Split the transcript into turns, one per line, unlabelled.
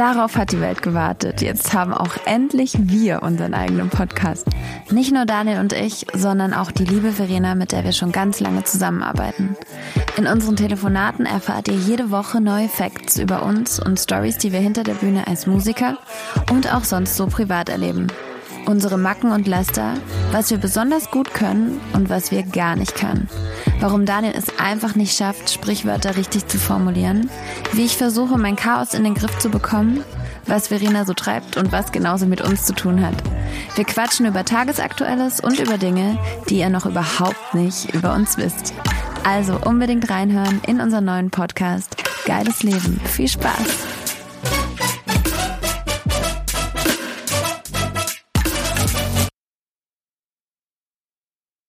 Darauf hat die Welt gewartet. Jetzt haben auch endlich wir unseren eigenen Podcast. Nicht nur Daniel und ich, sondern auch die liebe Verena, mit der wir schon ganz lange zusammenarbeiten. In unseren Telefonaten erfahrt ihr jede Woche neue Facts über uns und Stories, die wir hinter der Bühne als Musiker und auch sonst so privat erleben. Unsere Macken und Laster, was wir besonders gut können und was wir gar nicht können. Warum Daniel es einfach nicht schafft, Sprichwörter richtig zu formulieren. Wie ich versuche, mein Chaos in den Griff zu bekommen. Was Verena so treibt und was genauso mit uns zu tun hat. Wir quatschen über Tagesaktuelles und über Dinge, die ihr noch überhaupt nicht über uns wisst. Also unbedingt reinhören in unseren neuen Podcast. Geiles Leben. Viel Spaß!